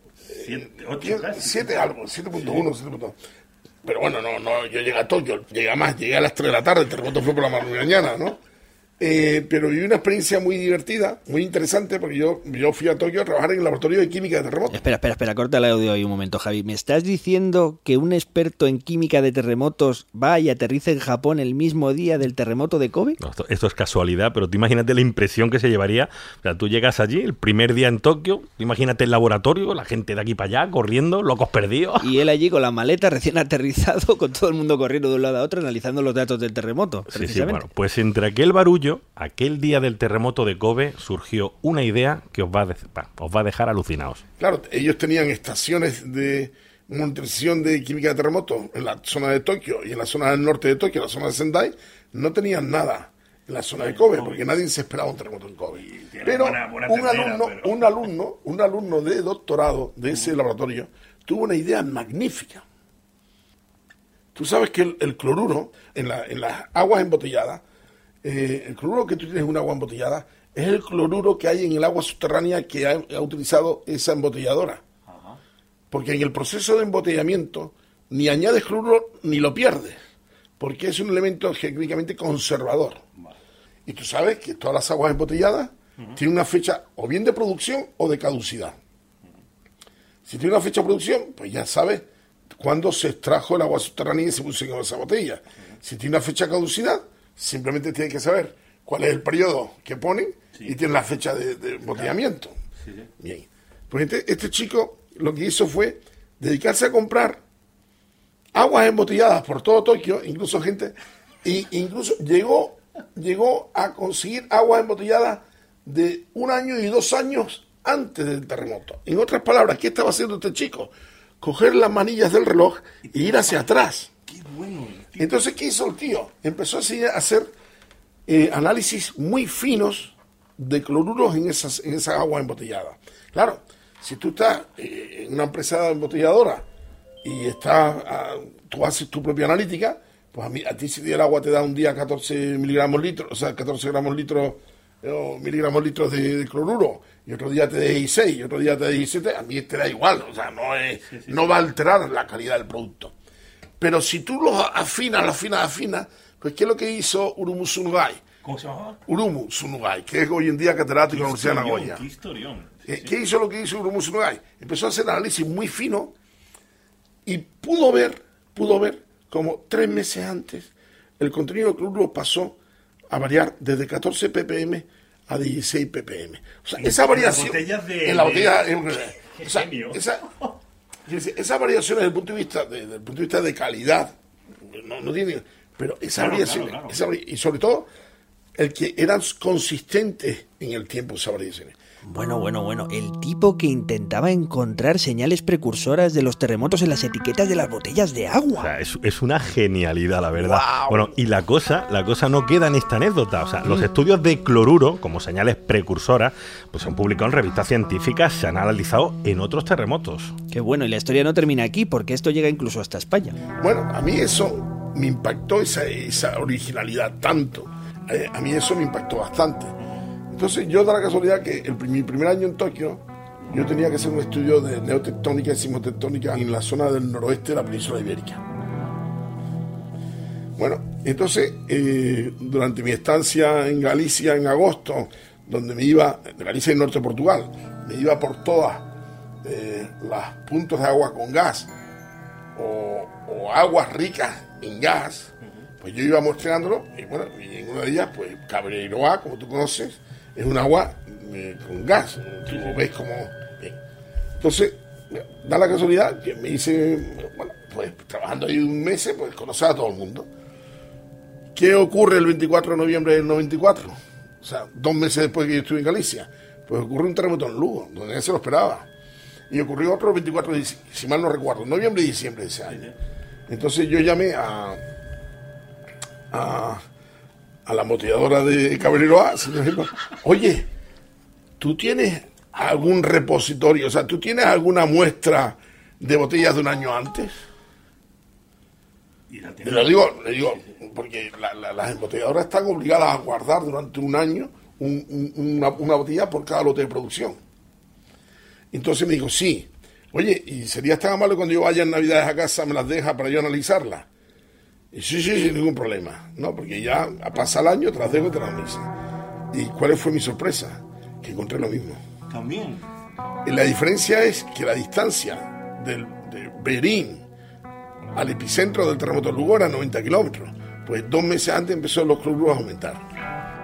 Siete, ocho casi.
Siete algo, 7.1, 7.2. pero bueno, no, no, yo llegué a Tokio, llegué a más, llegué a las 3 de la tarde, el terremoto fue por la mañana, ¿no? Eh, pero viví una experiencia muy divertida, muy interesante, porque yo, yo fui a Tokio a trabajar en el laboratorio de química de terremotos.
Espera, espera, espera, corta el audio ahí un momento, Javi. ¿Me estás diciendo que un experto en química de terremotos va y aterriza en Japón el mismo día del terremoto de Kobe?
No, esto, esto es casualidad, pero tú imagínate la impresión que se llevaría. O sea, tú llegas allí, el primer día en Tokio, imagínate el laboratorio, la gente de aquí para allá corriendo, locos perdidos.
Y él allí con la maleta recién aterrizado, [laughs] con todo el mundo corriendo de un lado a otro, analizando los datos del terremoto.
Sí, sí,
precisamente.
bueno, pues entre aquel barullo, aquel día del terremoto de Kobe, surgió una idea que os va a, de- os va a dejar alucinados.
Claro, ellos tenían estaciones de monitorización de química de terremotos en la zona de Tokio y en la zona del norte de Tokio, la zona de Sendai, no tenían nada en la zona de Kobe, porque nadie se esperaba un terremoto en Kobe. Pero
buena- buena
un
tendera,
alumno,
pero-
un alumno, un alumno de doctorado de ese laboratorio tuvo una idea magnífica. Tú sabes que el, el cloruro en, la- en las aguas embotelladas, eh, el cloruro que tú tienes en un agua embotellada es el cloruro que hay en el agua subterránea que ha, ha utilizado esa embotelladora. Porque en el proceso de embotellamiento ni añades cloruro ni lo pierdes, porque es un elemento genéticamente conservador. Y tú sabes que todas las aguas embotelladas tienen una fecha o bien de producción o de caducidad. Si tiene una fecha de producción, pues ya sabes cuándo se extrajo el agua subterránea y se puso en esa botella. Si tiene una fecha de caducidad, simplemente tienes que saber cuál es el periodo que ponen y tiene la fecha de, de embotellamiento. Bien. Pues este, este chico lo que hizo fue dedicarse a comprar aguas embotelladas por todo Tokio, incluso gente, y incluso llegó, llegó a conseguir aguas embotelladas de un año y dos años antes del terremoto. En otras palabras, ¿qué estaba haciendo este chico? Coger las manillas del reloj e ir hacia atrás. Entonces, ¿qué hizo el tío? Empezó a hacer eh, análisis muy finos de cloruros en esas, en esas aguas embotelladas. Claro, si tú estás eh, en una empresa embotelladora y estás, ah, tú haces tu propia analítica, pues a, mí, a ti si el agua te da un día 14 miligramos litros, o sea, 14 gramos litros eh, o miligramos litros de, de cloruro, y otro día te da 16, y otro día te da 17, a mí te da igual, o sea, no, es, no va a alterar la calidad del producto. Pero si tú lo afinas, lo afinas, afinas, pues ¿qué es lo que hizo Urumu Sunugai?
¿Cómo se llamaba?
Urumu Sunugai, que es hoy en día catedrático en la Universidad de Nagoya.
Qué historión.
Eh, ¿Qué hizo lo que hizo Urumu Sunugai? Empezó a hacer análisis muy fino y pudo ver, pudo ver como tres meses antes el contenido de cloruro pasó a variar desde 14 ppm a 16 ppm. O sea,
En-
esa
en las
variación
botellas de-
en la
de-
botella, [laughs] eh, o sea, esa, fíjense, esa variación desde el punto de vista de- desde el punto de vista de calidad no, no tiene, pero esa
Claro,
variación
claro, claro.
esa vari- y sobre todo el que eran consistentes en el tiempo esas variaciones.
Bueno, bueno, bueno, el tipo que intentaba encontrar señales precursoras de los terremotos en las etiquetas de las botellas de
O
agua.
sea, es, es una genialidad, la verdad. Bueno, y la cosa, la cosa no queda en esta anécdota. O sea, los estudios de cloruro, como señales precursoras, pues se han publicado en revistas científicas, se han analizado en otros terremotos.
Qué bueno, y la historia no termina aquí porque esto llega incluso hasta España.
Bueno, a mí eso me impactó, esa, esa originalidad tanto. Eh, a mí eso me impactó bastante. Entonces yo da la casualidad que el, mi primer año en Tokio yo tenía que hacer un estudio de neotectónica y sismotectónica en la zona del noroeste de la península ibérica. Bueno, entonces eh, durante mi estancia en Galicia en agosto, donde me iba, de Galicia y norte de Portugal, me iba por todas eh, las puntos de agua con gas o, aguas ricas en gas, pues yo iba mostrándolo y bueno, y en una de ellas, pues Cabreiroa, como tú conoces, es un agua eh, con gas, ves como... bien. Entonces, da la casualidad que me hice, bueno, pues trabajando ahí un mes, pues conocer a todo el mundo. ¿Qué ocurre el 24 de noviembre del 94? O sea, dos meses después que yo estuve en Galicia. Pues ocurrió un terremoto en Lugo, donde nadie se lo esperaba. Y ocurrió otro el 24 de diciembre, si mal no recuerdo, noviembre y diciembre de ese año. Entonces yo llamé a, a, a la motilladora de señor Gilbert, oye, ¿tú tienes algún repositorio, o sea, tú tienes alguna muestra de botellas de un año antes?
Y la
Le lo digo, le digo, porque la- la- las embotelladoras están obligadas a guardar durante un año un- un- una, una botella por cada lote de producción. Entonces me dijo, sí, Oye, ¿y sería tan amable cuando yo vaya en Navidades a casa, me las deja para yo analizarlas? Sí, sí, sin ningún problema. No, porque ya pasa el año, te las dejo las analizo. ¿Y cuál fue mi sorpresa? Que encontré lo mismo.
También.
Y la diferencia es que la distancia del, de Berín al epicentro del terremoto de Lugo era 90 kilómetros. Pues dos meses antes empezó los clubes a aumentar.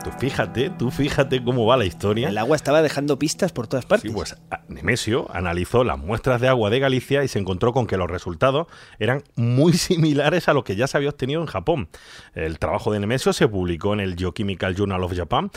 Tú fíjate, tú fíjate cómo va la historia.
El agua estaba dejando pistas por todas partes.
Sí, pues Nemesio analizó las muestras de agua de Galicia y se encontró con que los resultados eran muy [laughs] similares a lo que ya se había obtenido en Japón. El trabajo de Nemesio se publicó en el Geochemical Journal of Japan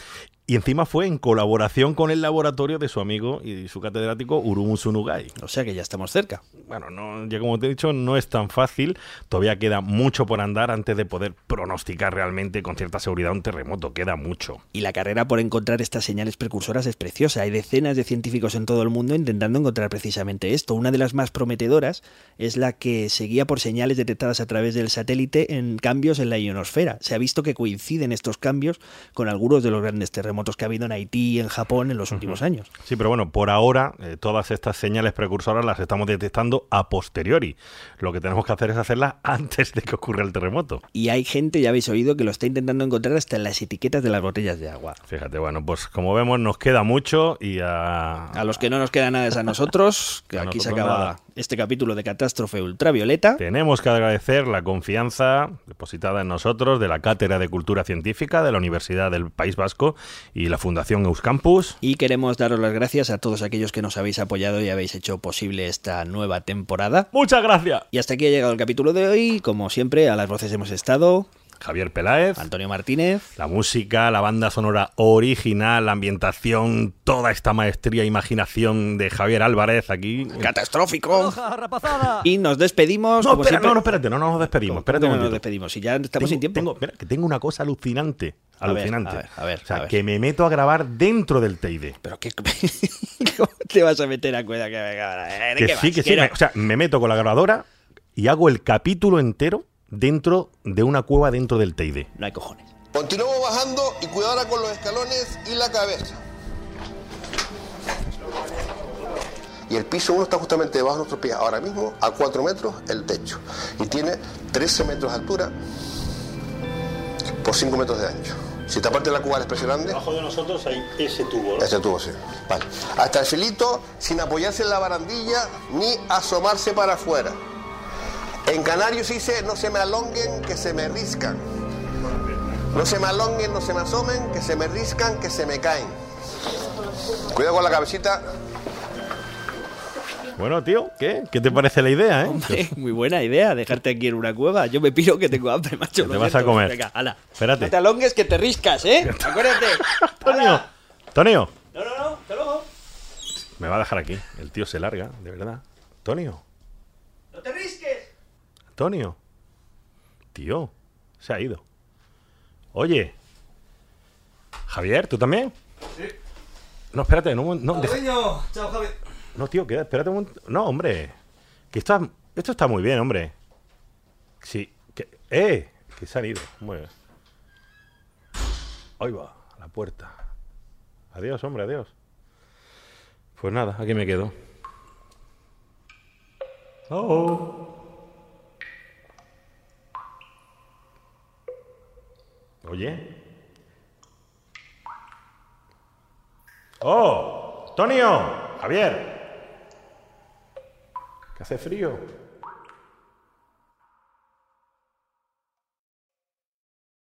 y encima fue en colaboración con el laboratorio de su amigo y su catedrático Urumu Sunugai.
O sea que ya estamos cerca.
Bueno, no, ya como te he dicho, no es tan fácil. Todavía queda mucho por andar antes de poder pronosticar realmente con cierta seguridad un terremoto. Queda mucho.
Y la carrera por encontrar estas señales precursoras es preciosa. Hay decenas de científicos en todo el mundo intentando encontrar precisamente esto. Una de las más prometedoras es la que seguía por señales detectadas a través del satélite en cambios en la ionosfera. Se ha visto que coinciden estos cambios con algunos de los grandes terremotos que ha habido en Haití y en Japón en los últimos años.
Sí, pero bueno, por ahora eh, todas estas señales precursoras las estamos detectando a posteriori. Lo que tenemos que hacer es hacerlas [laughs] antes de que ocurra el terremoto.
Y hay gente, ya habéis oído, que lo está intentando encontrar hasta en las etiquetas de las botellas de agua.
Fíjate, bueno, pues como vemos nos queda mucho y a...
A los que no nos queda nada es a nosotros, que [laughs]
A
aquí se acaba
nada.
Este capítulo de Catástrofe Ultravioleta.
Tenemos que agradecer la confianza depositada en nosotros de la Cátedra de Cultura Científica de la Universidad del País Vasco y la Fundación Euskampus.
Y queremos daros las gracias a todos aquellos que nos habéis apoyado y habéis hecho posible esta nueva temporada.
Muchas gracias.
Y hasta aquí ha llegado el capítulo de hoy. Como siempre, a las voces hemos estado
Javier Peláez.
Antonio Martínez.
La música, la banda sonora original, la ambientación, toda esta maestría e imaginación de Javier Álvarez aquí.
Catastrófico. Y nos despedimos.
No,
como
espera,
siempre.
no, no, espérate, no, no nos despedimos. Espérate un
¿Cómo no nos despedimos? Si ya estamos
Tengo-
sin tiempo.
Tengo, espera, que tengo una cosa alucinante.
A ver,
Alucinante.
a ver, a ver,
o sea,
a ver.
que me meto a grabar dentro del Teide.
Pero qué. [laughs] ¿Cómo te vas a meter a cuenta que me
Que sí, que sí. me- o sea, me meto con la grabadora y hago el capítulo entero dentro de una cueva dentro del Teide.
No hay cojones.
Continuamos bajando y cuidado ahora con los escalones y la cabeza. Y el piso 1 está justamente debajo de nuestros pies. Ahora mismo, a 4 metros, el techo. Y tiene 13 metros de altura por 5 metros de ancho. Si esta parte de la cuba es precio grande,
Debajo de nosotros hay ese tubo, ¿no?
este tubo sí. Vale. Hasta el filito, sin apoyarse en la barandilla ni asomarse para afuera. En canario se dice no se me alonguen, que se me riscan. No se me alonguen, no se me asomen, que se me riscan, que se me caen. Cuidado con la cabecita.
Bueno, tío, ¿qué? ¿Qué te parece la idea, eh?
Hombre, muy buena idea, dejarte aquí en una cueva. Yo me piro que tengo hambre, macho.
Te vas a comer.
Venga, hala.
Espérate.
No te alongues que te riscas, ¿eh? [laughs] Acuérdate.
Antonio, Antonio,
No, no, no, hasta luego.
me va a dejar aquí. El tío se larga, de verdad. Antonio,
No te risques.
Antonio. Tío, se ha ido. Oye. Javier, ¿tú también?
Sí.
No, espérate, no, no, deja-
Chao, Javier.
no tío, queda, espérate un momento. No, hombre. Que esto, esto está muy bien, hombre. Sí, que, eh, que se han ido. Muy bien. Ahí va, a la puerta. Adiós, hombre, adiós. Pues nada, aquí me quedo. Oh. Oye. ¡Oh! ¡Tonio! ¡Javier! Que hace frío.